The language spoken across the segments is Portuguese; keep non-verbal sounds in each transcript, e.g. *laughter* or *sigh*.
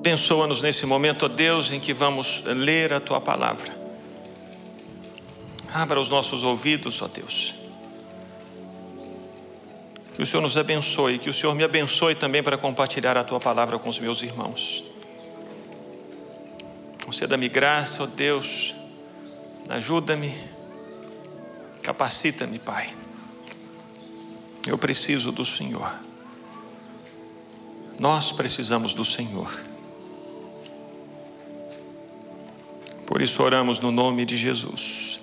Abençoa-nos nesse momento, ó Deus, em que vamos ler a tua palavra. Abra os nossos ouvidos, ó Deus. Que o Senhor nos abençoe, que o Senhor me abençoe também para compartilhar a tua palavra com os meus irmãos. Conceda-me graça, ó Deus, ajuda-me, capacita-me, Pai. Eu preciso do Senhor. Nós precisamos do Senhor. Por isso oramos no nome de Jesus.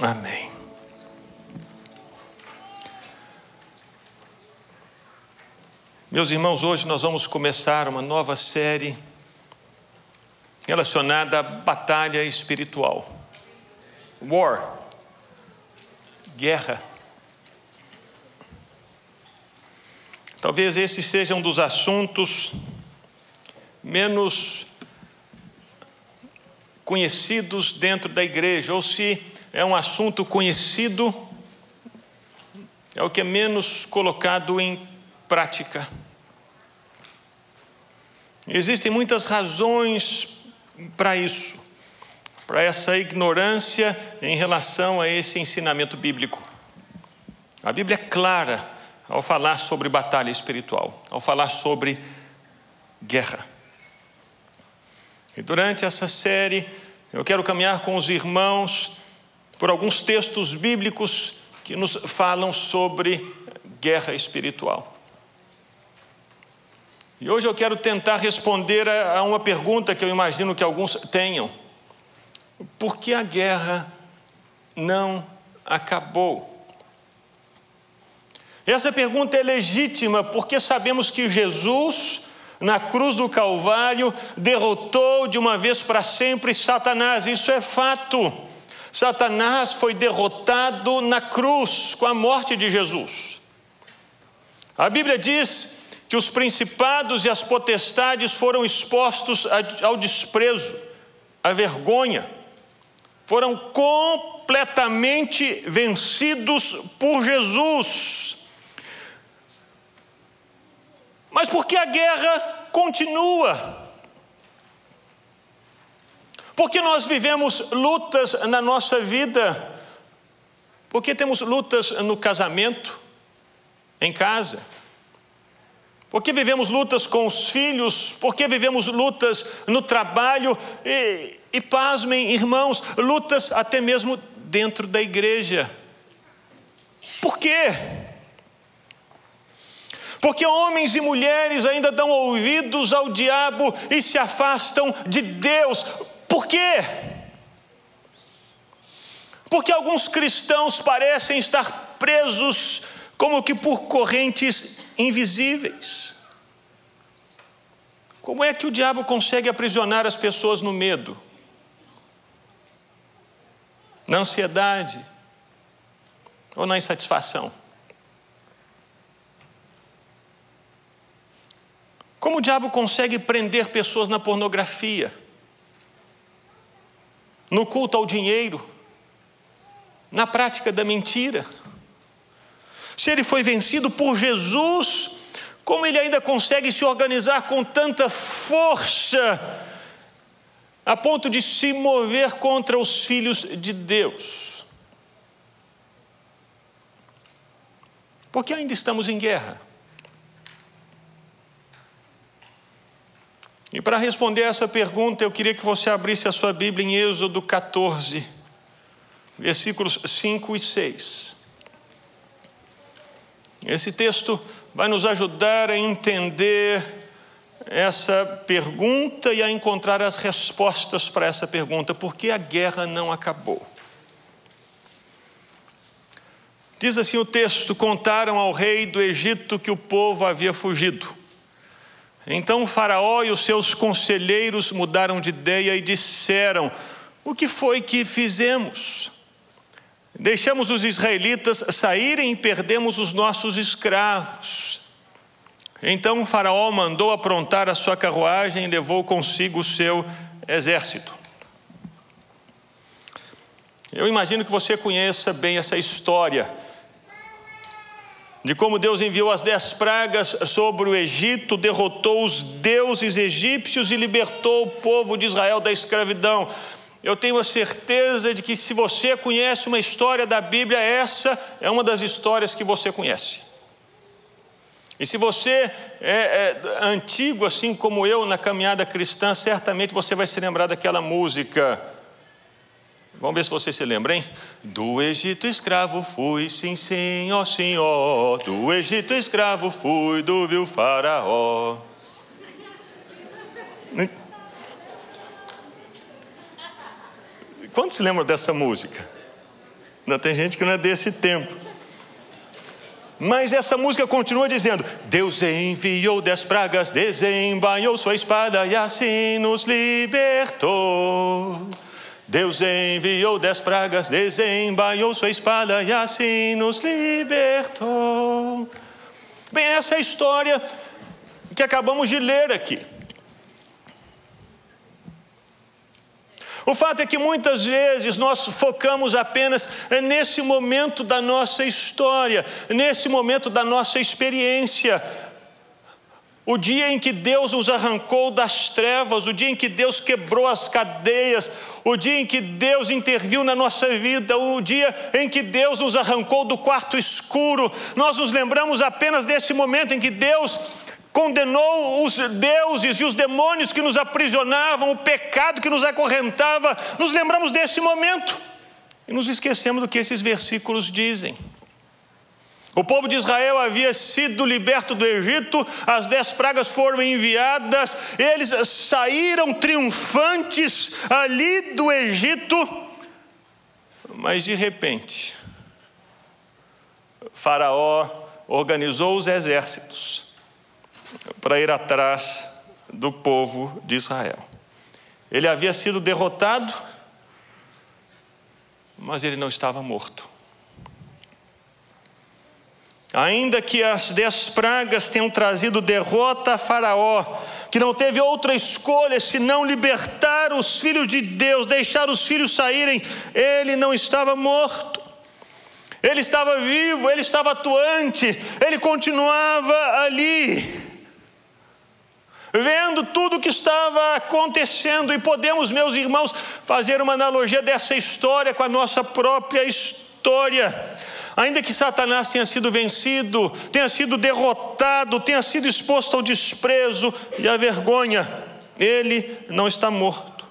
Amém. Meus irmãos, hoje nós vamos começar uma nova série relacionada à batalha espiritual. War. Guerra. Talvez esse seja um dos assuntos menos conhecidos dentro da igreja, ou se é um assunto conhecido, é o que é menos colocado em prática. Existem muitas razões para isso, para essa ignorância em relação a esse ensinamento bíblico. A Bíblia é clara ao falar sobre batalha espiritual, ao falar sobre guerra. E durante essa série, eu quero caminhar com os irmãos por alguns textos bíblicos que nos falam sobre guerra espiritual. E hoje eu quero tentar responder a uma pergunta que eu imagino que alguns tenham: por que a guerra não acabou? Essa pergunta é legítima porque sabemos que Jesus na cruz do Calvário, derrotou de uma vez para sempre Satanás. Isso é fato. Satanás foi derrotado na cruz com a morte de Jesus. A Bíblia diz que os principados e as potestades foram expostos ao desprezo, à vergonha, foram completamente vencidos por Jesus. Mas por que a guerra continua? Porque nós vivemos lutas na nossa vida, porque temos lutas no casamento, em casa, porque vivemos lutas com os filhos, porque vivemos lutas no trabalho, e, e pasmem, irmãos, lutas até mesmo dentro da igreja. Por quê? Porque homens e mulheres ainda dão ouvidos ao diabo e se afastam de Deus. Por quê? Porque alguns cristãos parecem estar presos como que por correntes invisíveis. Como é que o diabo consegue aprisionar as pessoas no medo? Na ansiedade ou na insatisfação? Como o diabo consegue prender pessoas na pornografia, no culto ao dinheiro, na prática da mentira? Se ele foi vencido por Jesus, como ele ainda consegue se organizar com tanta força, a ponto de se mover contra os filhos de Deus? Porque ainda estamos em guerra. E para responder essa pergunta, eu queria que você abrisse a sua Bíblia em Êxodo 14, versículos 5 e 6. Esse texto vai nos ajudar a entender essa pergunta e a encontrar as respostas para essa pergunta: por que a guerra não acabou? Diz assim o texto: contaram ao rei do Egito que o povo havia fugido. Então o Faraó e os seus conselheiros mudaram de ideia e disseram: O que foi que fizemos? Deixamos os israelitas saírem e perdemos os nossos escravos. Então o Faraó mandou aprontar a sua carruagem e levou consigo o seu exército. Eu imagino que você conheça bem essa história. De como Deus enviou as dez pragas sobre o Egito, derrotou os deuses egípcios e libertou o povo de Israel da escravidão. Eu tenho a certeza de que se você conhece uma história da Bíblia, essa é uma das histórias que você conhece. E se você é, é antigo, assim como eu, na caminhada cristã, certamente você vai se lembrar daquela música. Vamos ver se você se lembra, hein? Do Egito escravo fui, sim, sim, ó Senhor. Do Egito escravo fui, do vil faraó. Quantos se lembram dessa música? Não tem gente que não é desse tempo. Mas essa música continua dizendo: Deus enviou dez pragas, desembainhou sua espada e assim nos libertou. Deus enviou dez pragas, desembainhou sua espada e assim nos libertou. Bem, essa é a história que acabamos de ler aqui. O fato é que muitas vezes nós focamos apenas nesse momento da nossa história, nesse momento da nossa experiência, o dia em que Deus nos arrancou das trevas, o dia em que Deus quebrou as cadeias, o dia em que Deus interviu na nossa vida, o dia em que Deus nos arrancou do quarto escuro, nós nos lembramos apenas desse momento em que Deus condenou os deuses e os demônios que nos aprisionavam, o pecado que nos acorrentava, nos lembramos desse momento e nos esquecemos do que esses versículos dizem. O povo de Israel havia sido liberto do Egito, as dez pragas foram enviadas, eles saíram triunfantes ali do Egito, mas de repente, Faraó organizou os exércitos para ir atrás do povo de Israel. Ele havia sido derrotado, mas ele não estava morto. Ainda que as dez pragas tenham trazido derrota a Faraó, que não teve outra escolha senão libertar os filhos de Deus, deixar os filhos saírem, ele não estava morto. Ele estava vivo, ele estava atuante, ele continuava ali, vendo tudo o que estava acontecendo, e podemos, meus irmãos, fazer uma analogia dessa história com a nossa própria história. Ainda que Satanás tenha sido vencido, tenha sido derrotado, tenha sido exposto ao desprezo e à vergonha, ele não está morto.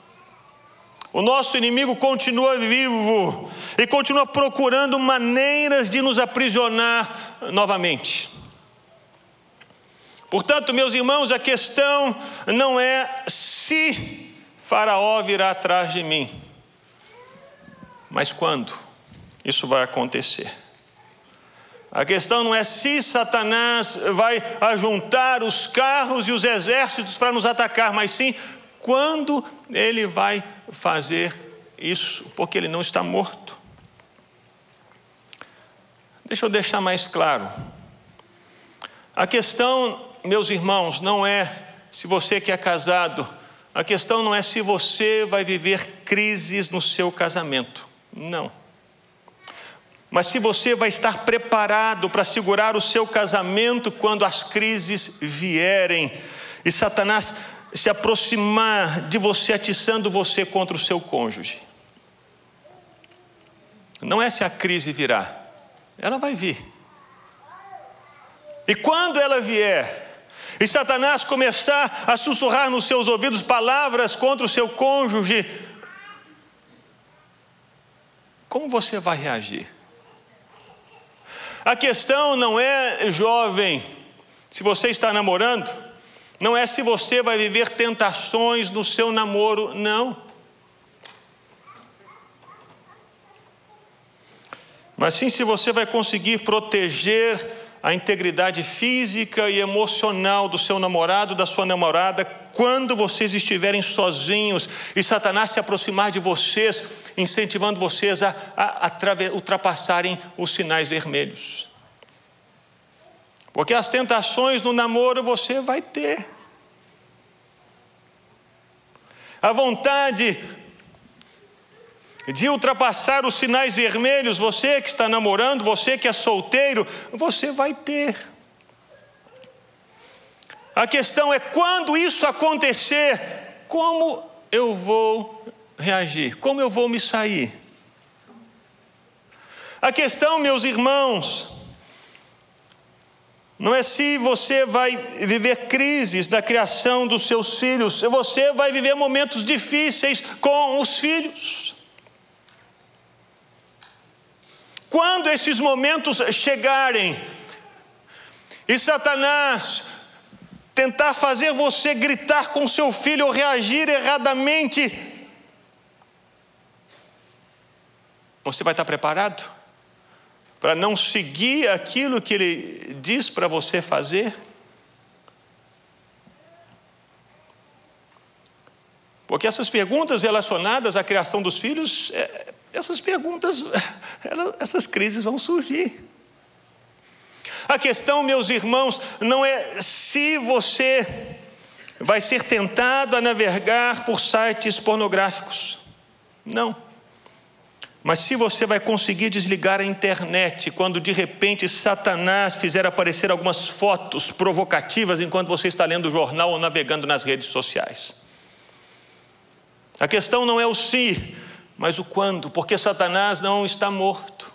O nosso inimigo continua vivo e continua procurando maneiras de nos aprisionar novamente. Portanto, meus irmãos, a questão não é se Faraó virá atrás de mim, mas quando isso vai acontecer. A questão não é se Satanás vai ajuntar os carros e os exércitos para nos atacar, mas sim quando ele vai fazer isso, porque ele não está morto. Deixa eu deixar mais claro. A questão, meus irmãos, não é se você que é casado, a questão não é se você vai viver crises no seu casamento. Não mas se você vai estar preparado para segurar o seu casamento quando as crises vierem e Satanás se aproximar de você, atiçando você contra o seu cônjuge. Não é se a crise virá, ela vai vir. E quando ela vier, e Satanás começar a sussurrar nos seus ouvidos palavras contra o seu cônjuge, como você vai reagir? A questão não é, jovem, se você está namorando, não é se você vai viver tentações no seu namoro, não. Mas sim se você vai conseguir proteger a integridade física e emocional do seu namorado, da sua namorada, quando vocês estiverem sozinhos e Satanás se aproximar de vocês incentivando vocês a, a, a ultrapassarem os sinais vermelhos. Porque as tentações no namoro você vai ter. A vontade de ultrapassar os sinais vermelhos, você que está namorando, você que é solteiro, você vai ter. A questão é quando isso acontecer, como eu vou reagir? Como eu vou me sair? A questão, meus irmãos, não é se você vai viver crises da criação dos seus filhos, você vai viver momentos difíceis com os filhos. Quando esses momentos chegarem, e Satanás tentar fazer você gritar com seu filho ou reagir erradamente, você vai estar preparado para não seguir aquilo que ele diz para você fazer? Porque essas perguntas relacionadas à criação dos filhos, é, essas perguntas, *laughs* essas crises vão surgir. A questão, meus irmãos, não é se você vai ser tentado a navegar por sites pornográficos. Não. Mas se você vai conseguir desligar a internet quando de repente Satanás fizer aparecer algumas fotos provocativas enquanto você está lendo o jornal ou navegando nas redes sociais. A questão não é o se, mas o quando, porque Satanás não está morto.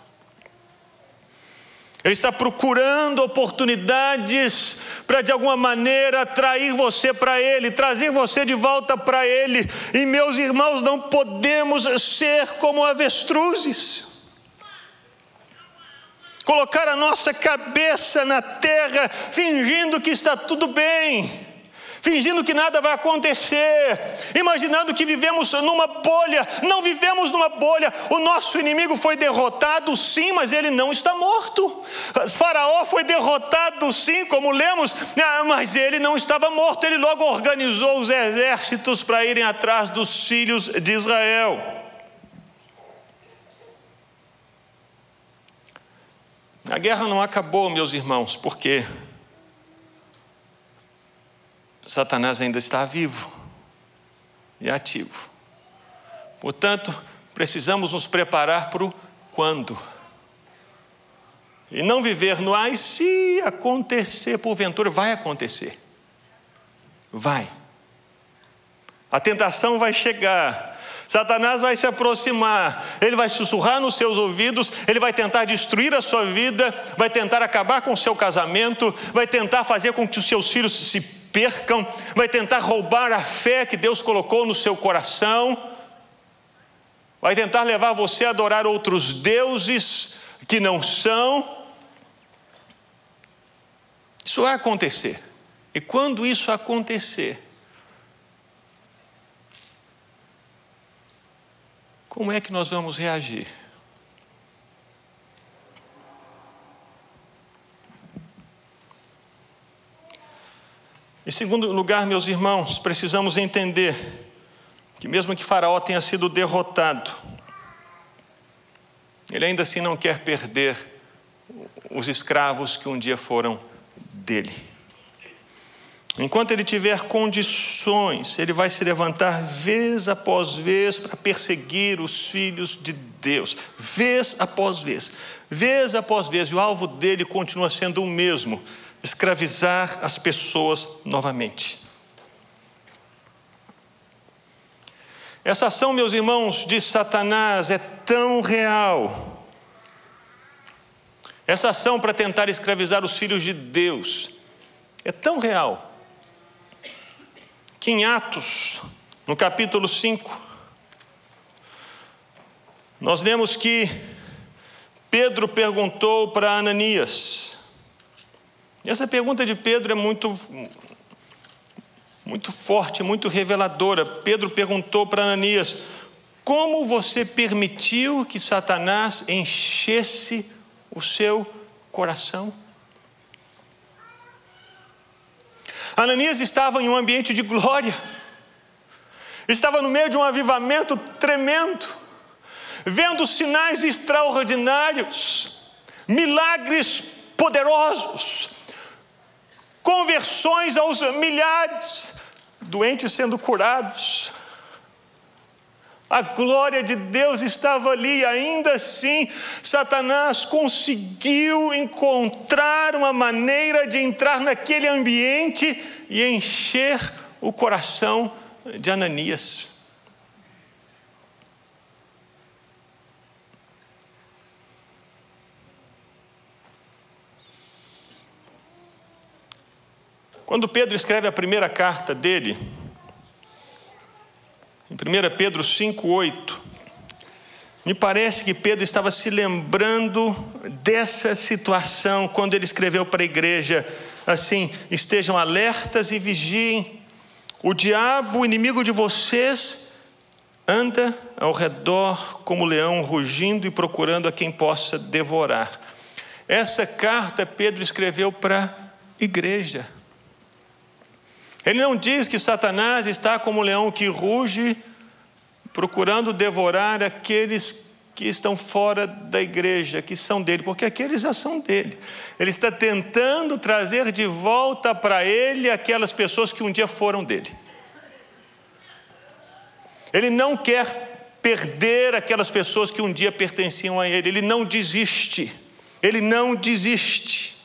Ele está procurando oportunidades para de alguma maneira atrair você para Ele, trazer você de volta para Ele. E meus irmãos, não podemos ser como avestruzes. Colocar a nossa cabeça na terra, fingindo que está tudo bem fingindo que nada vai acontecer, imaginando que vivemos numa bolha. Não vivemos numa bolha. O nosso inimigo foi derrotado, sim, mas ele não está morto. Faraó foi derrotado, sim, como lemos, ah, mas ele não estava morto. Ele logo organizou os exércitos para irem atrás dos filhos de Israel. A guerra não acabou, meus irmãos, porque Satanás ainda está vivo e ativo. Portanto, precisamos nos preparar para o quando. E não viver no ai, se acontecer, porventura, vai acontecer. Vai. A tentação vai chegar. Satanás vai se aproximar, ele vai sussurrar nos seus ouvidos, ele vai tentar destruir a sua vida, vai tentar acabar com o seu casamento, vai tentar fazer com que os seus filhos se percam, vai tentar roubar a fé que Deus colocou no seu coração, vai tentar levar você a adorar outros deuses que não são. Isso vai acontecer. E quando isso acontecer, como é que nós vamos reagir? Em segundo lugar, meus irmãos, precisamos entender que, mesmo que Faraó tenha sido derrotado, ele ainda assim não quer perder os escravos que um dia foram dele. Enquanto ele tiver condições, ele vai se levantar vez após vez para perseguir os filhos de Deus, vez após vez, vez após vez, e o alvo dele continua sendo o mesmo escravizar as pessoas novamente. Essa ação, meus irmãos, de Satanás é tão real. Essa ação para tentar escravizar os filhos de Deus é tão real que em Atos, no capítulo 5, nós lemos que Pedro perguntou para Ananias: essa pergunta de Pedro é muito, muito forte, muito reveladora. Pedro perguntou para Ananias: Como você permitiu que Satanás enchesse o seu coração? Ananias estava em um ambiente de glória, estava no meio de um avivamento tremendo, vendo sinais extraordinários, milagres poderosos, conversões aos milhares, doentes sendo curados. A glória de Deus estava ali, ainda assim, Satanás conseguiu encontrar uma maneira de entrar naquele ambiente e encher o coração de Ananias. Quando Pedro escreve a primeira carta dele, em 1 Pedro 5,8, me parece que Pedro estava se lembrando dessa situação quando ele escreveu para a igreja assim: estejam alertas e vigiem, o diabo, o inimigo de vocês, anda ao redor como leão, rugindo e procurando a quem possa devorar. Essa carta Pedro escreveu para a igreja. Ele não diz que Satanás está como um leão que ruge, procurando devorar aqueles que estão fora da igreja, que são dele, porque aqueles já são dele. Ele está tentando trazer de volta para ele aquelas pessoas que um dia foram dele. Ele não quer perder aquelas pessoas que um dia pertenciam a ele, ele não desiste. Ele não desiste.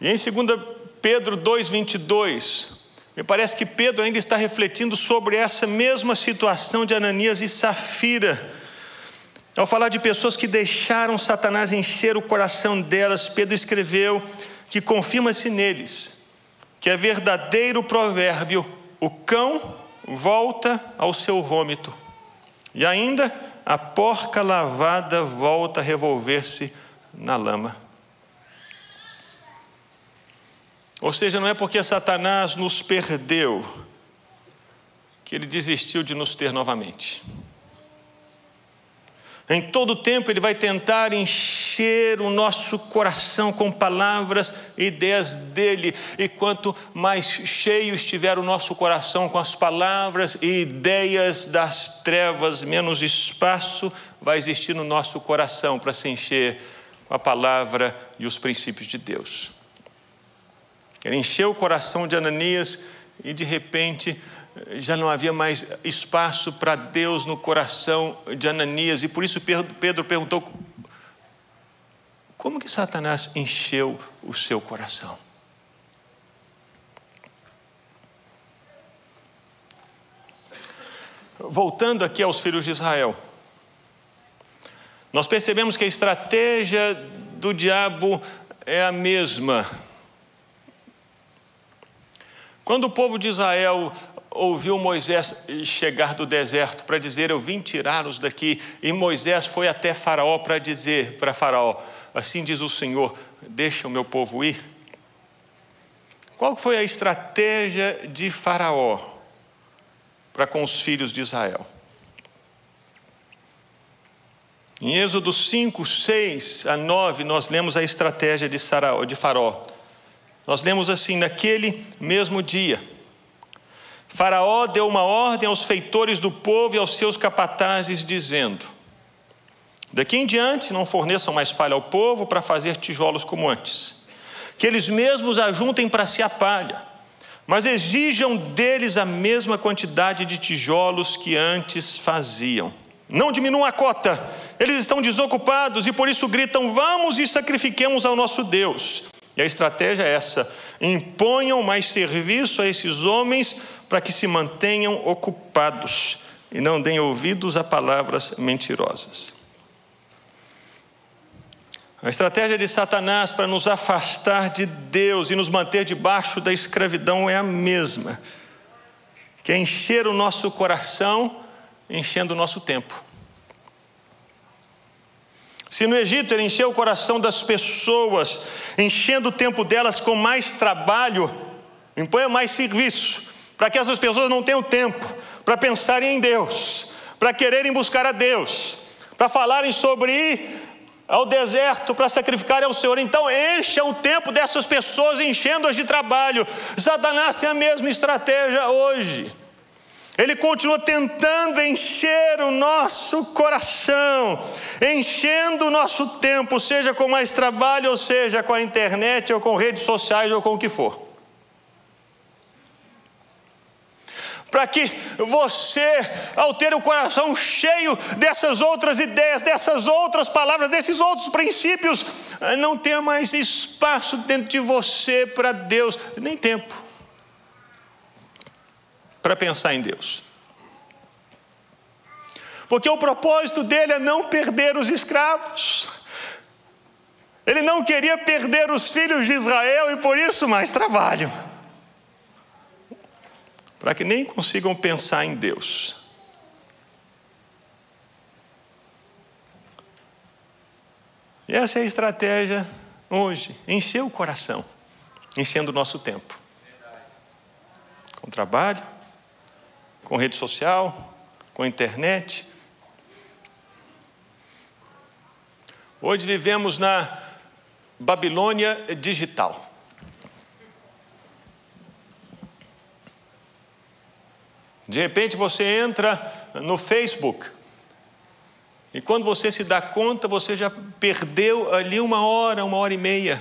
E em 2 Pedro 2,22, me parece que Pedro ainda está refletindo sobre essa mesma situação de Ananias e Safira. Ao falar de pessoas que deixaram Satanás encher o coração delas, Pedro escreveu que confirma-se neles que é verdadeiro provérbio: o cão volta ao seu vômito, e ainda a porca lavada volta a revolver-se na lama. Ou seja, não é porque Satanás nos perdeu que ele desistiu de nos ter novamente. Em todo tempo ele vai tentar encher o nosso coração com palavras e ideias dele, e quanto mais cheio estiver o nosso coração com as palavras e ideias das trevas, menos espaço vai existir no nosso coração para se encher com a palavra e os princípios de Deus. Ele encheu o coração de Ananias e de repente já não havia mais espaço para Deus no coração de Ananias, e por isso Pedro perguntou: como que Satanás encheu o seu coração? Voltando aqui aos filhos de Israel, nós percebemos que a estratégia do diabo é a mesma quando o povo de Israel ouviu Moisés chegar do deserto para dizer: Eu vim tirá-los daqui, e Moisés foi até Faraó para dizer para Faraó: Assim diz o Senhor, deixa o meu povo ir. Qual foi a estratégia de Faraó para com os filhos de Israel? Em Êxodo 5, 6 a 9, nós lemos a estratégia de Faraó. Nós lemos assim: naquele mesmo dia, Faraó deu uma ordem aos feitores do povo e aos seus capatazes, dizendo: Daqui em diante não forneçam mais palha ao povo para fazer tijolos como antes, que eles mesmos ajuntem para si a palha, mas exijam deles a mesma quantidade de tijolos que antes faziam. Não diminuam a cota, eles estão desocupados e por isso gritam: Vamos e sacrifiquemos ao nosso Deus. E a estratégia é essa: imponham mais serviço a esses homens para que se mantenham ocupados e não deem ouvidos a palavras mentirosas. A estratégia de Satanás para nos afastar de Deus e nos manter debaixo da escravidão é a mesma, que é encher o nosso coração, enchendo o nosso tempo. Se no Egito ele encheu o coração das pessoas, enchendo o tempo delas com mais trabalho, imponha mais serviço, para que essas pessoas não tenham tempo para pensarem em Deus, para quererem buscar a Deus, para falarem sobre ir ao deserto para sacrificar ao Senhor. Então, encha o tempo dessas pessoas enchendo-as de trabalho. Satanás tem a mesma estratégia hoje. Ele continua tentando encher o nosso coração, enchendo o nosso tempo, seja com mais trabalho, ou seja com a internet, ou com redes sociais, ou com o que for. para que você, ao ter o coração cheio dessas outras ideias, dessas outras palavras, desses outros princípios, não tenha mais espaço dentro de você para Deus, nem tempo para pensar em Deus. Porque o propósito dele é não perder os escravos. Ele não queria perder os filhos de Israel e por isso mais trabalho para que nem consigam pensar em Deus. E essa é a estratégia hoje: encher o coração, enchendo o nosso tempo. Com trabalho, com rede social, com internet. Hoje vivemos na Babilônia digital. De repente você entra no Facebook. E quando você se dá conta, você já perdeu ali uma hora, uma hora e meia.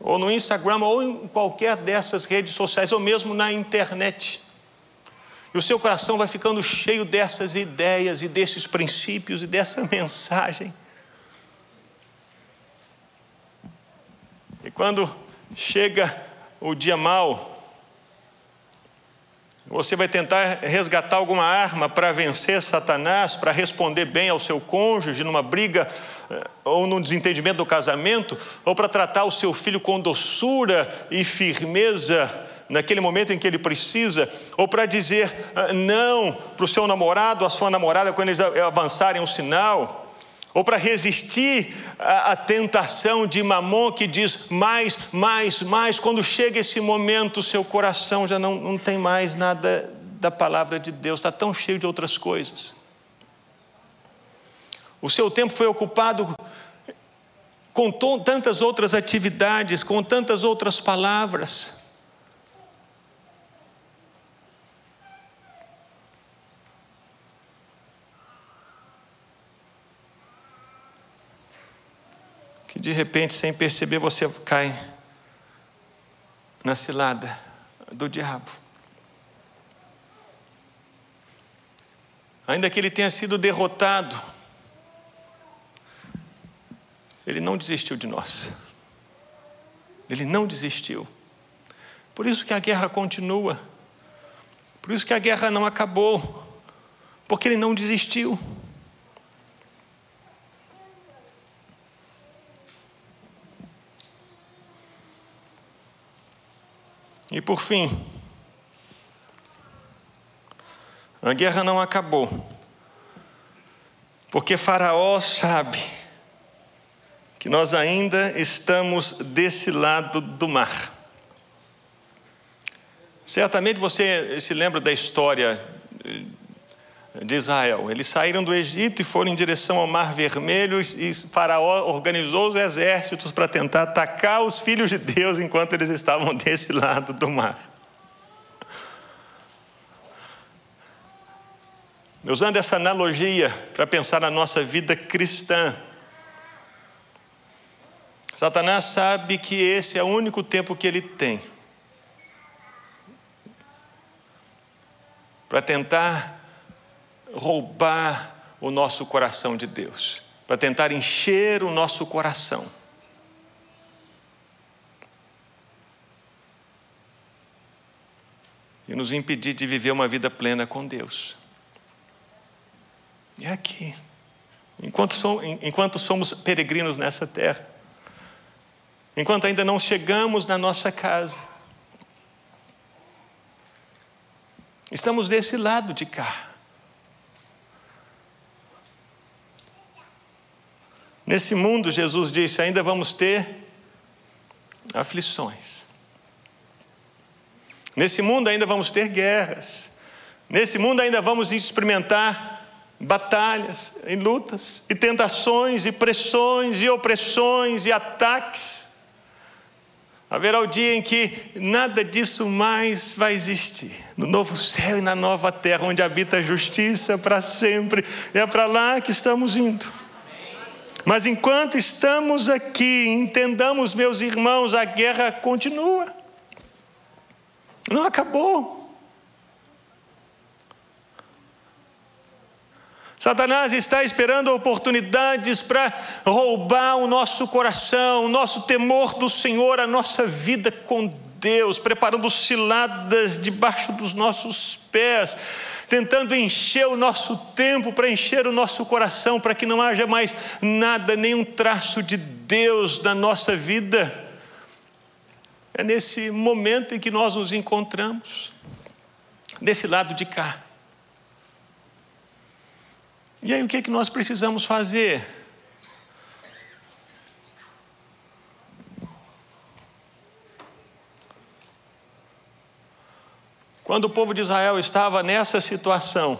Ou no Instagram, ou em qualquer dessas redes sociais, ou mesmo na internet. E o seu coração vai ficando cheio dessas ideias e desses princípios e dessa mensagem. E quando chega o dia mau, você vai tentar resgatar alguma arma para vencer Satanás, para responder bem ao seu cônjuge numa briga eh, ou num desentendimento do casamento, ou para tratar o seu filho com doçura e firmeza naquele momento em que ele precisa, ou para dizer ah, não para o seu namorado, a sua namorada, quando eles avançarem um sinal ou para resistir à, tentação de mamon que diz mais, mais, mais. Quando chega esse momento, seu coração já não, não tem mais nada da palavra de Deus, está tão cheio de outras coisas. O seu tempo foi ocupado com tantas outras atividades, com tantas outras palavras. De repente, sem perceber, você cai na cilada do diabo. Ainda que ele tenha sido derrotado, ele não desistiu de nós. Ele não desistiu. Por isso que a guerra continua. Por isso que a guerra não acabou. Porque ele não desistiu. E por fim, a guerra não acabou, porque Faraó sabe que nós ainda estamos desse lado do mar. Certamente você se lembra da história de Israel. Eles saíram do Egito e foram em direção ao Mar Vermelho e Faraó organizou os exércitos para tentar atacar os filhos de Deus enquanto eles estavam *laughs* desse lado do mar. Usando essa analogia para pensar na nossa vida cristã, Satanás sabe que esse é o único tempo que ele tem para tentar roubar o nosso coração de Deus, para tentar encher o nosso coração. E nos impedir de viver uma vida plena com Deus. É aqui. Enquanto somos peregrinos nessa terra, enquanto ainda não chegamos na nossa casa, estamos desse lado de cá. Nesse mundo, Jesus disse, ainda vamos ter aflições. Nesse mundo ainda vamos ter guerras. Nesse mundo ainda vamos experimentar batalhas e lutas, e tentações, e pressões, e opressões, e ataques. Haverá o dia em que nada disso mais vai existir. No novo céu e na nova terra, onde habita a justiça para sempre. É para lá que estamos indo. Mas enquanto estamos aqui, entendamos, meus irmãos, a guerra continua. Não acabou. Satanás está esperando oportunidades para roubar o nosso coração, o nosso temor do Senhor, a nossa vida com preparando ciladas debaixo dos nossos pés, tentando encher o nosso tempo, para encher o nosso coração, para que não haja mais nada, nenhum traço de Deus na nossa vida. É nesse momento em que nós nos encontramos, desse lado de cá. E aí o que é que nós precisamos fazer? Quando o povo de Israel estava nessa situação,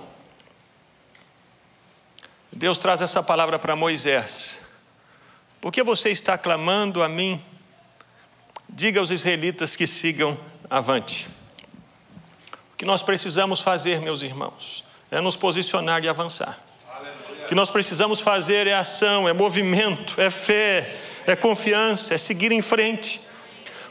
Deus traz essa palavra para Moisés. Por que você está clamando a mim? Diga aos israelitas que sigam avante. O que nós precisamos fazer, meus irmãos, é nos posicionar e avançar. O que nós precisamos fazer é ação, é movimento, é fé, é confiança, é seguir em frente.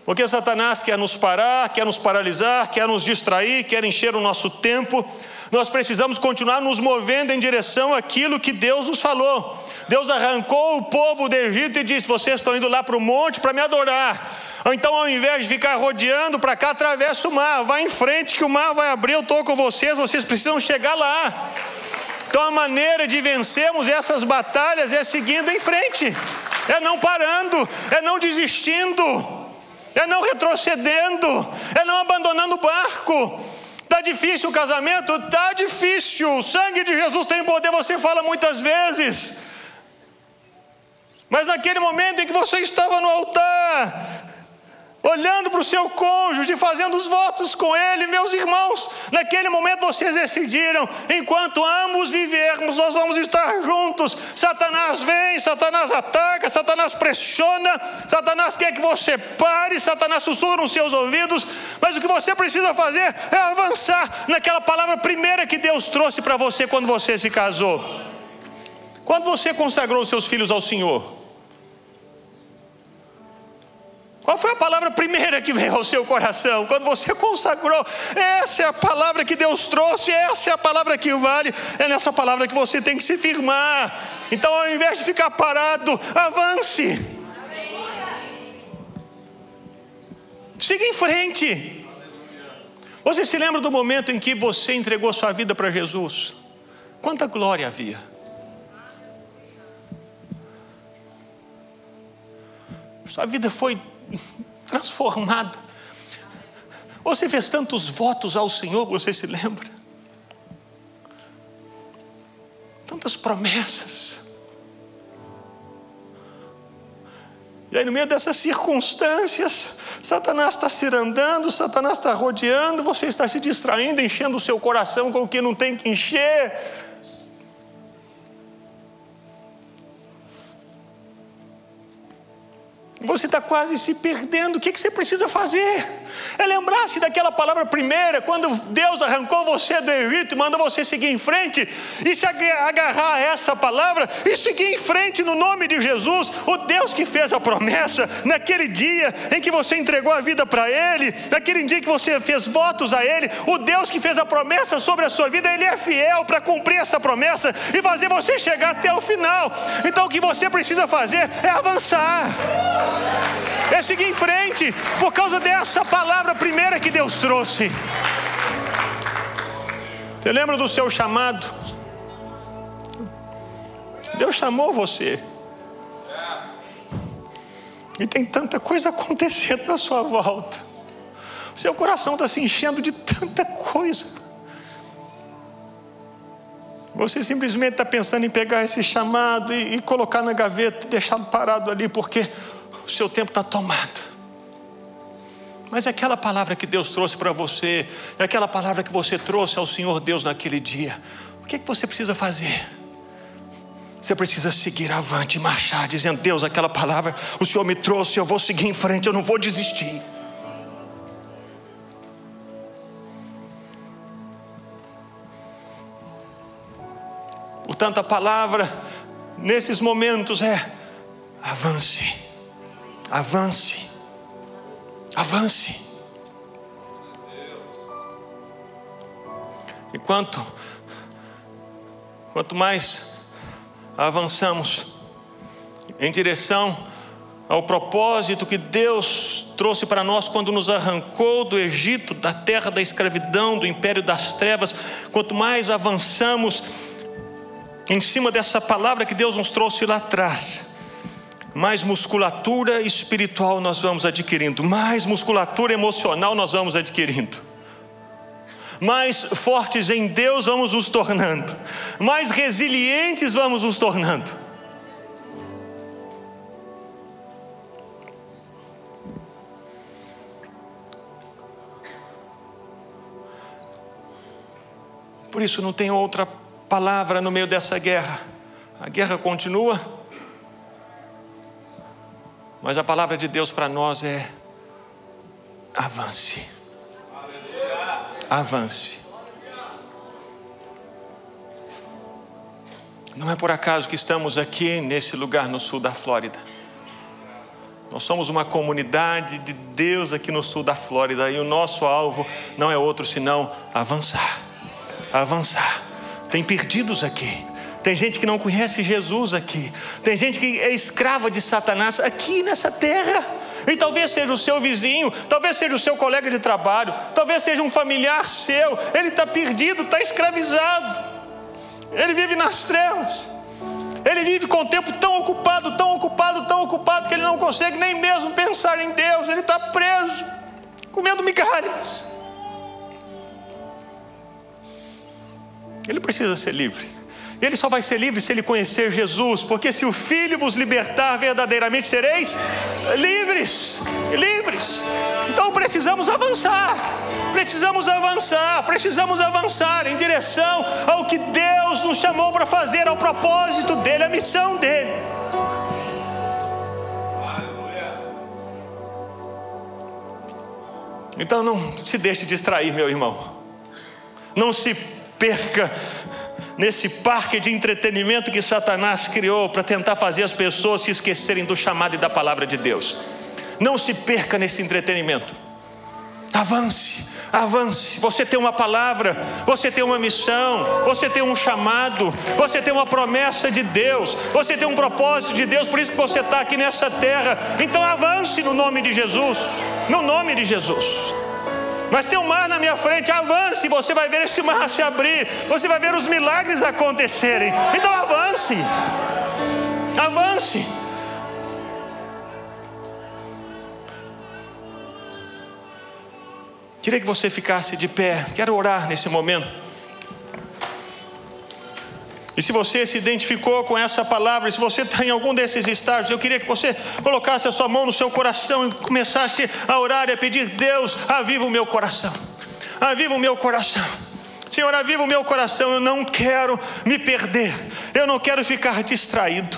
Porque Satanás quer nos parar, quer nos paralisar, quer nos distrair, quer encher o nosso tempo. Nós precisamos continuar nos movendo em direção àquilo que Deus nos falou. Deus arrancou o povo do Egito e disse: Vocês estão indo lá para o monte para me adorar. Então, ao invés de ficar rodeando para cá, atravessa o mar, vai em frente que o mar vai abrir. Eu estou com vocês, vocês precisam chegar lá. Então, a maneira de vencermos essas batalhas é seguindo em frente, é não parando, é não desistindo, é não retrocedendo, é não abandonando o barco. Está difícil o casamento? Está difícil. O sangue de Jesus tem poder, você fala muitas vezes. Mas naquele momento em que você estava no altar, olhando para o seu cônjuge, fazendo os votos com ele, meus irmãos, naquele momento vocês decidiram, enquanto ambos vivermos, nós vamos estar juntos. Satanás vem, Satanás ataca, Satanás pressiona, Satanás quer que você pare, Satanás sussurra nos seus ouvidos, mas o que você precisa fazer é avançar naquela palavra primeira que Deus trouxe para você quando você se casou. Quando você consagrou seus filhos ao Senhor, qual foi a palavra primeira que veio ao seu coração? Quando você consagrou, essa é a palavra que Deus trouxe, essa é a palavra que vale, é nessa palavra que você tem que se firmar. Então, ao invés de ficar parado, avance. Siga em frente. Você se lembra do momento em que você entregou sua vida para Jesus? Quanta glória havia. Sua vida foi transformada. Você fez tantos votos ao Senhor, você se lembra? Tantas promessas. E aí, no meio dessas circunstâncias, Satanás está se andando, Satanás está rodeando, você está se distraindo, enchendo o seu coração com o que não tem que encher Você está quase se perdendo. O que, que você precisa fazer? É lembrar-se daquela palavra primeira, quando Deus arrancou você do Egito e mandou você seguir em frente, e se agarrar a essa palavra e seguir em frente no nome de Jesus, o Deus que fez a promessa, naquele dia em que você entregou a vida para Ele, naquele dia que você fez votos a Ele, o Deus que fez a promessa sobre a sua vida, Ele é fiel para cumprir essa promessa e fazer você chegar até o final. Então o que você precisa fazer é avançar é seguir em frente, por causa dessa palavra primeira que Deus trouxe. Você lembra do seu chamado? Deus chamou você. E tem tanta coisa acontecendo na sua volta. Seu coração está se enchendo de tanta coisa. Você simplesmente está pensando em pegar esse chamado e, e colocar na gaveta, deixá-lo parado ali, porque o seu tempo está tomado. Mas é aquela palavra que Deus trouxe para você, é aquela palavra que você trouxe ao Senhor Deus naquele dia. O que, é que você precisa fazer? Você precisa seguir avante, marchar, dizendo: Deus, aquela palavra o Senhor me trouxe, eu vou seguir em frente, eu não vou desistir. Portanto, a palavra nesses momentos é: avance Avance. Avance. Enquanto quanto mais avançamos em direção ao propósito que Deus trouxe para nós quando nos arrancou do Egito, da terra da escravidão, do império das trevas, quanto mais avançamos em cima dessa palavra que Deus nos trouxe lá atrás, mais musculatura espiritual nós vamos adquirindo, mais musculatura emocional nós vamos adquirindo mais fortes em Deus vamos nos tornando, mais resilientes vamos nos tornando. Por isso não tem outra palavra no meio dessa guerra. A guerra continua, mas a palavra de Deus para nós é avance avance. Não é por acaso que estamos aqui nesse lugar no sul da Flórida. Nós somos uma comunidade de Deus aqui no sul da Flórida e o nosso alvo não é outro senão avançar. Avançar. Tem perdidos aqui. Tem gente que não conhece Jesus aqui. Tem gente que é escrava de Satanás aqui nessa terra. E talvez seja o seu vizinho, talvez seja o seu colega de trabalho, talvez seja um familiar seu. Ele está perdido, está escravizado. Ele vive nas trevas. Ele vive com o tempo tão ocupado, tão ocupado, tão ocupado, que ele não consegue nem mesmo pensar em Deus. Ele está preso, comendo migalhas. Ele precisa ser livre. Ele só vai ser livre se ele conhecer Jesus, porque se o Filho vos libertar, verdadeiramente sereis livres. Livres. Então precisamos avançar. Precisamos avançar, precisamos avançar em direção ao que Deus nos chamou para fazer, ao propósito dele, a missão dele. Então não se deixe distrair, meu irmão. Não se perca nesse parque de entretenimento que Satanás criou para tentar fazer as pessoas se esquecerem do chamado e da palavra de Deus. Não se perca nesse entretenimento. Avance, avance. Você tem uma palavra, você tem uma missão, você tem um chamado, você tem uma promessa de Deus, você tem um propósito de Deus, por isso que você está aqui nessa terra. Então avance no nome de Jesus, no nome de Jesus. Mas tem um mar na minha frente, avance, você vai ver esse mar se abrir, você vai ver os milagres acontecerem. Então avance, avance. Queria que você ficasse de pé, quero orar nesse momento. E se você se identificou com essa palavra, se você está em algum desses estágios, eu queria que você colocasse a sua mão no seu coração e começasse a orar e a pedir: Deus, aviva o meu coração, aviva o meu coração. Senhor, aviva o meu coração, eu não quero me perder, eu não quero ficar distraído,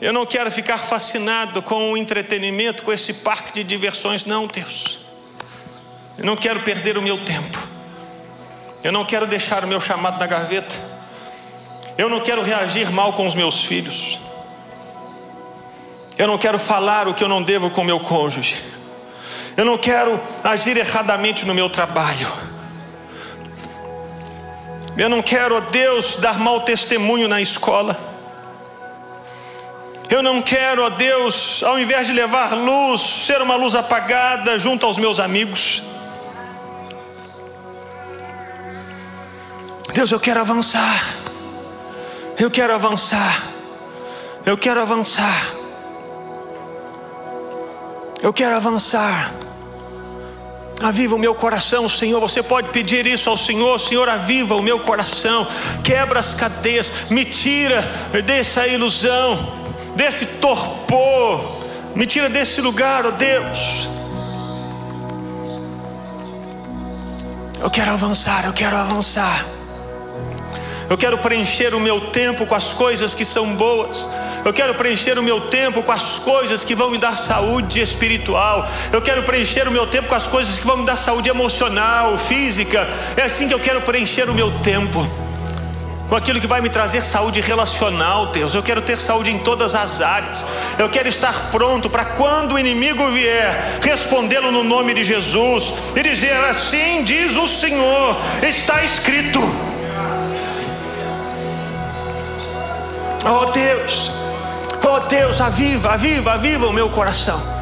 eu não quero ficar fascinado com o entretenimento, com esse parque de diversões, não, Deus, eu não quero perder o meu tempo. Eu não quero deixar o meu chamado na gaveta. Eu não quero reagir mal com os meus filhos. Eu não quero falar o que eu não devo com meu cônjuge. Eu não quero agir erradamente no meu trabalho. Eu não quero, ó Deus, dar mau testemunho na escola. Eu não quero, ó Deus, ao invés de levar luz, ser uma luz apagada junto aos meus amigos. Deus, eu quero avançar. Eu quero avançar. Eu quero avançar. Eu quero avançar. Aviva o meu coração, Senhor. Você pode pedir isso ao Senhor. Senhor, aviva o meu coração. Quebra as cadeias. Me tira dessa ilusão, desse torpor. Me tira desse lugar, ó oh Deus. Eu quero avançar, eu quero avançar. Eu quero preencher o meu tempo com as coisas que são boas. Eu quero preencher o meu tempo com as coisas que vão me dar saúde espiritual. Eu quero preencher o meu tempo com as coisas que vão me dar saúde emocional, física. É assim que eu quero preencher o meu tempo. Com aquilo que vai me trazer saúde relacional, Deus. Eu quero ter saúde em todas as áreas. Eu quero estar pronto para quando o inimigo vier, respondê-lo no nome de Jesus e dizer: Assim diz o Senhor, está escrito. Oh Deus, oh Deus, aviva, aviva, aviva o meu coração.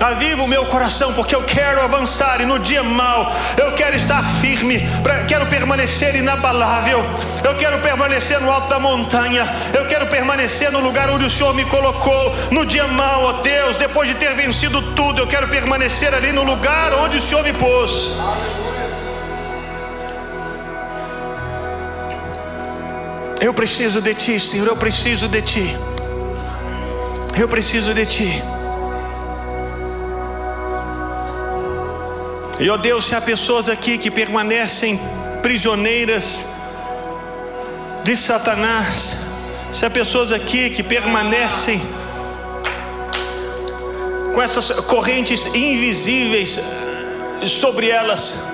Aviva o meu coração, porque eu quero avançar e no dia mal eu quero estar firme, quero permanecer inabalável, eu quero permanecer no alto da montanha, eu quero permanecer no lugar onde o Senhor me colocou. No dia mal, ó Deus, depois de ter vencido tudo, eu quero permanecer ali no lugar onde o Senhor me pôs. Eu preciso de Ti, Senhor, eu preciso de Ti. Eu preciso de Ti. E ó Deus, se há pessoas aqui que permanecem prisioneiras de Satanás, se há pessoas aqui que permanecem com essas correntes invisíveis sobre elas,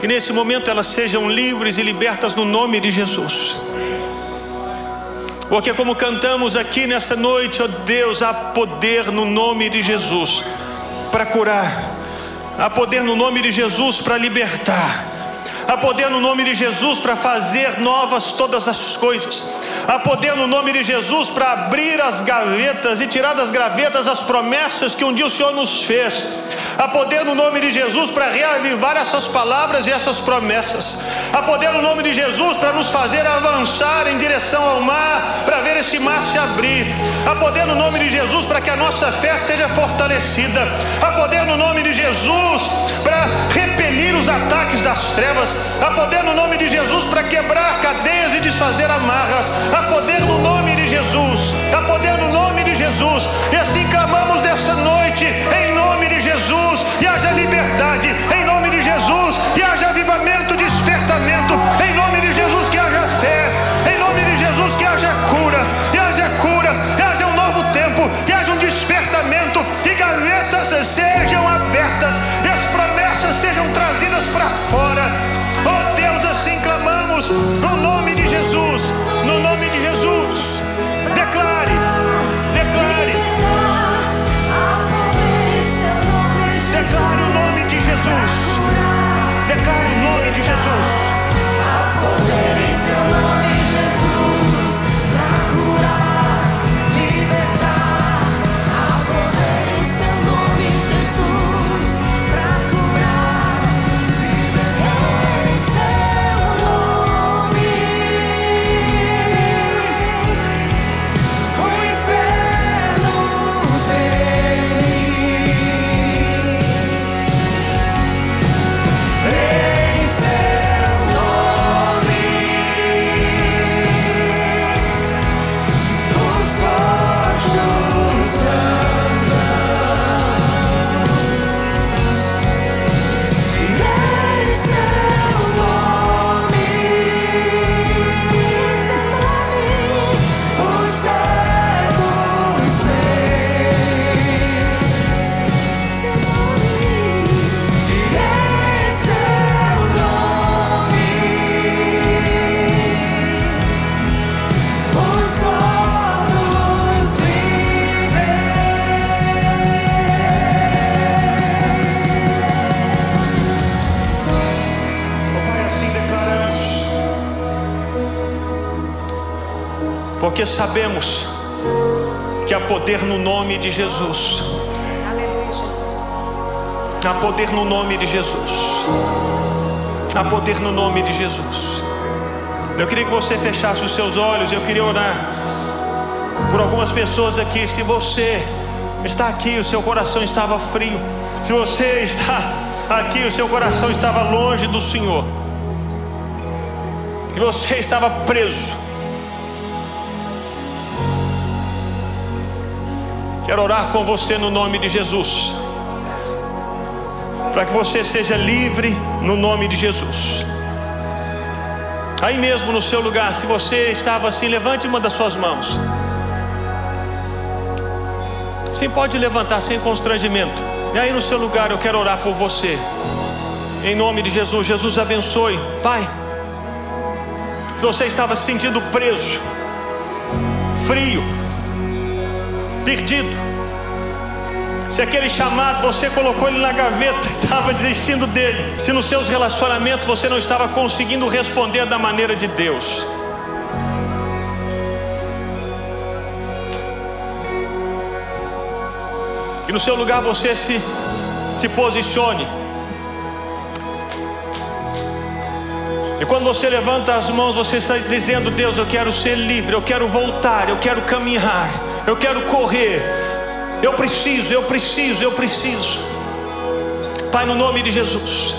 que nesse momento elas sejam livres e libertas no nome de Jesus. Porque, como cantamos aqui nessa noite, ó Deus, há poder no nome de Jesus para curar Há poder no nome de Jesus para libertar. Há poder no nome de Jesus para fazer novas todas as coisas. Há poder no nome de Jesus para abrir as gavetas e tirar das gavetas as promessas que um dia o Senhor nos fez. Há poder no nome de Jesus para reavivar essas palavras e essas promessas. Há poder no nome de Jesus para nos fazer avançar em direção ao mar, para ver esse mar se abrir. Há poder no nome de Jesus para que a nossa fé seja fortalecida. Há poder no nome de Jesus para repelir os ataques das trevas. Há poder no nome de Jesus para quebrar cadeias e desfazer amarras. Há poder no nome de Jesus. Há poder no nome de Jesus. E assim clamamos dessa noite em nome de Jesus. E haja liberdade em nome de Jesus. E haja avivamento, despertamento em nome de Jesus. Que haja fé em nome de Jesus. Que haja cura. E haja cura. E haja um novo tempo. Que haja um despertamento. Que gavetas sejam abertas. E as promessas sejam trazidas para fora. Oh Deus, assim clamamos no de Jesus. Poder em seu nome, sabemos que há poder no nome de Jesus. Há poder no nome de Jesus. Há poder no nome de Jesus. Eu queria que você fechasse os seus olhos. Eu queria orar por algumas pessoas aqui. Se você está aqui, o seu coração estava frio. Se você está aqui, o seu coração estava longe do Senhor. Que você estava preso. Quero orar com você no nome de Jesus. Para que você seja livre no nome de Jesus. Aí mesmo no seu lugar, se você estava assim, levante uma das suas mãos. Sim, pode levantar sem constrangimento. E aí no seu lugar eu quero orar por você. Em nome de Jesus, Jesus abençoe. Pai, se você estava se sentindo preso, frio, perdido, se aquele chamado você colocou ele na gaveta e estava desistindo dele, se nos seus relacionamentos você não estava conseguindo responder da maneira de Deus, que no seu lugar você se, se posicione. E quando você levanta as mãos, você está dizendo: Deus, eu quero ser livre, eu quero voltar, eu quero caminhar, eu quero correr. Eu preciso, eu preciso, eu preciso. Pai, no nome de Jesus.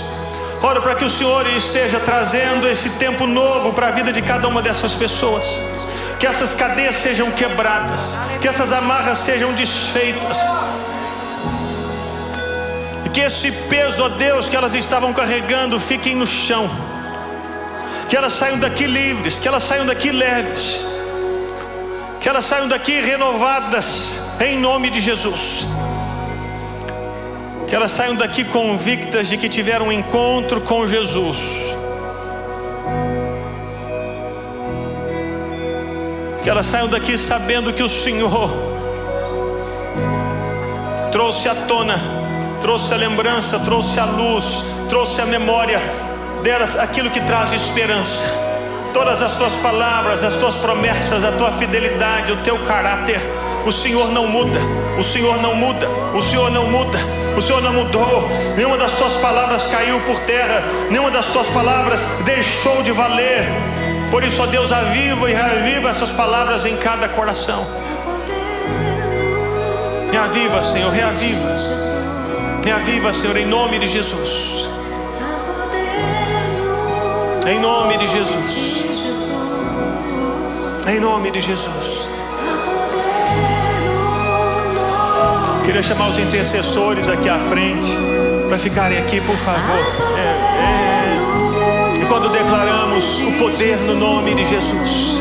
Oro para que o Senhor esteja trazendo esse tempo novo para a vida de cada uma dessas pessoas. Que essas cadeias sejam quebradas, que essas amarras sejam desfeitas. E que esse peso, ó Deus, que elas estavam carregando, fiquem no chão. Que elas saiam daqui livres, que elas saiam daqui leves. Que elas saiam daqui renovadas, em nome de Jesus. Que elas saiam daqui convictas de que tiveram um encontro com Jesus. Que elas saiam daqui sabendo que o Senhor trouxe à tona, trouxe a lembrança, trouxe a luz, trouxe a memória delas aquilo que traz esperança. Todas as tuas palavras, as tuas promessas, a tua fidelidade, o teu caráter. O Senhor não muda, o Senhor não muda, o Senhor não muda, o Senhor não mudou. Nenhuma das tuas palavras caiu por terra, nenhuma das tuas palavras deixou de valer. Por isso, ó Deus, aviva e reaviva essas palavras em cada coração. Reaviva, Senhor, reaviva. Reaviva, Senhor, em nome de Jesus. Em nome de Jesus. Em nome de Jesus. Queria chamar os intercessores aqui à frente para ficarem aqui, por favor. É, é. E quando declaramos o poder no nome de Jesus.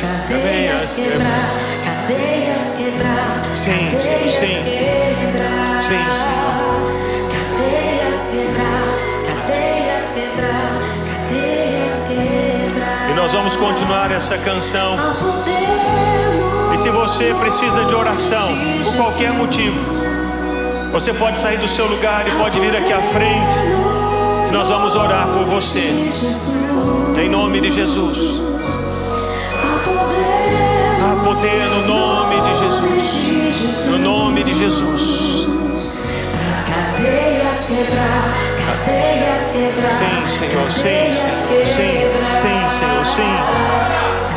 Cadeias quebrar, cadeias quebrar, Sim, cadeias sim. quebrar. Sim, Cadeias quebrar, cadeias quebrar, cadeias quebrar. E nós vamos continuar essa canção. Há poder E se você precisa de oração, por qualquer motivo, você pode sair do seu lugar e pode vir aqui à frente. que Nós vamos orar por você. Em nome de Jesus. Há poder no nome de Jesus. No nome de Jesus. Cadeias quebrar, cadeias quebrar. Sim, Senhor. Sim, Senhor. Sim, sim, Senhor. Sim.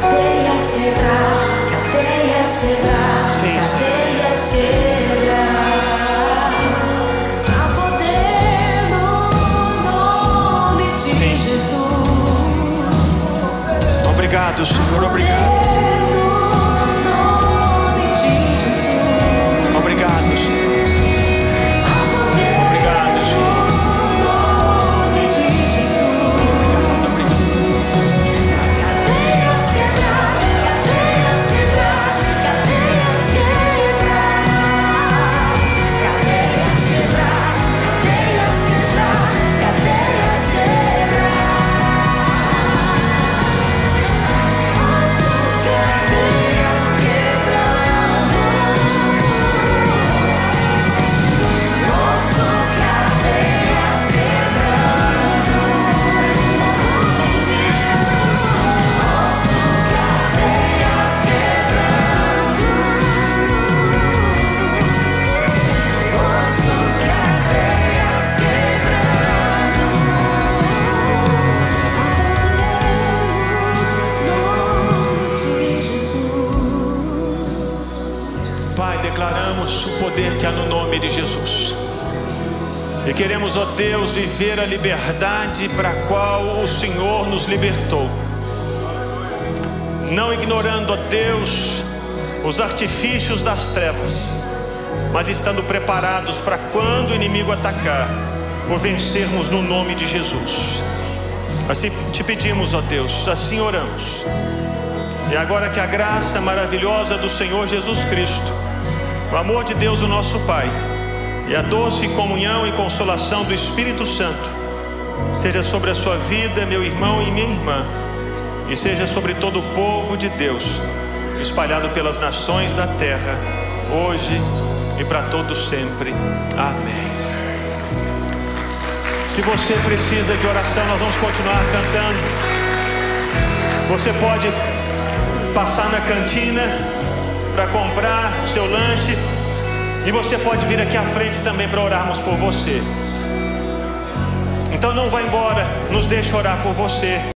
Cadeias quebrar, quebrar, Sim, sim. cadeias quebrar. Há poder no nome de Sim. Jesus. Obrigado, Senhor. Obrigado. Queremos, ó Deus, viver a liberdade para a qual o Senhor nos libertou. Não ignorando, ó Deus, os artifícios das trevas, mas estando preparados para quando o inimigo atacar, o vencermos no nome de Jesus. Assim te pedimos, ó Deus, assim oramos. E agora que a graça maravilhosa do Senhor Jesus Cristo, o amor de Deus, o nosso Pai, e a doce comunhão e consolação do Espírito Santo, seja sobre a sua vida, meu irmão e minha irmã, e seja sobre todo o povo de Deus, espalhado pelas nações da terra, hoje e para todos sempre. Amém. Se você precisa de oração, nós vamos continuar cantando. Você pode passar na cantina para comprar o seu lanche. E você pode vir aqui à frente também para orarmos por você. Então não vá embora, nos deixe orar por você.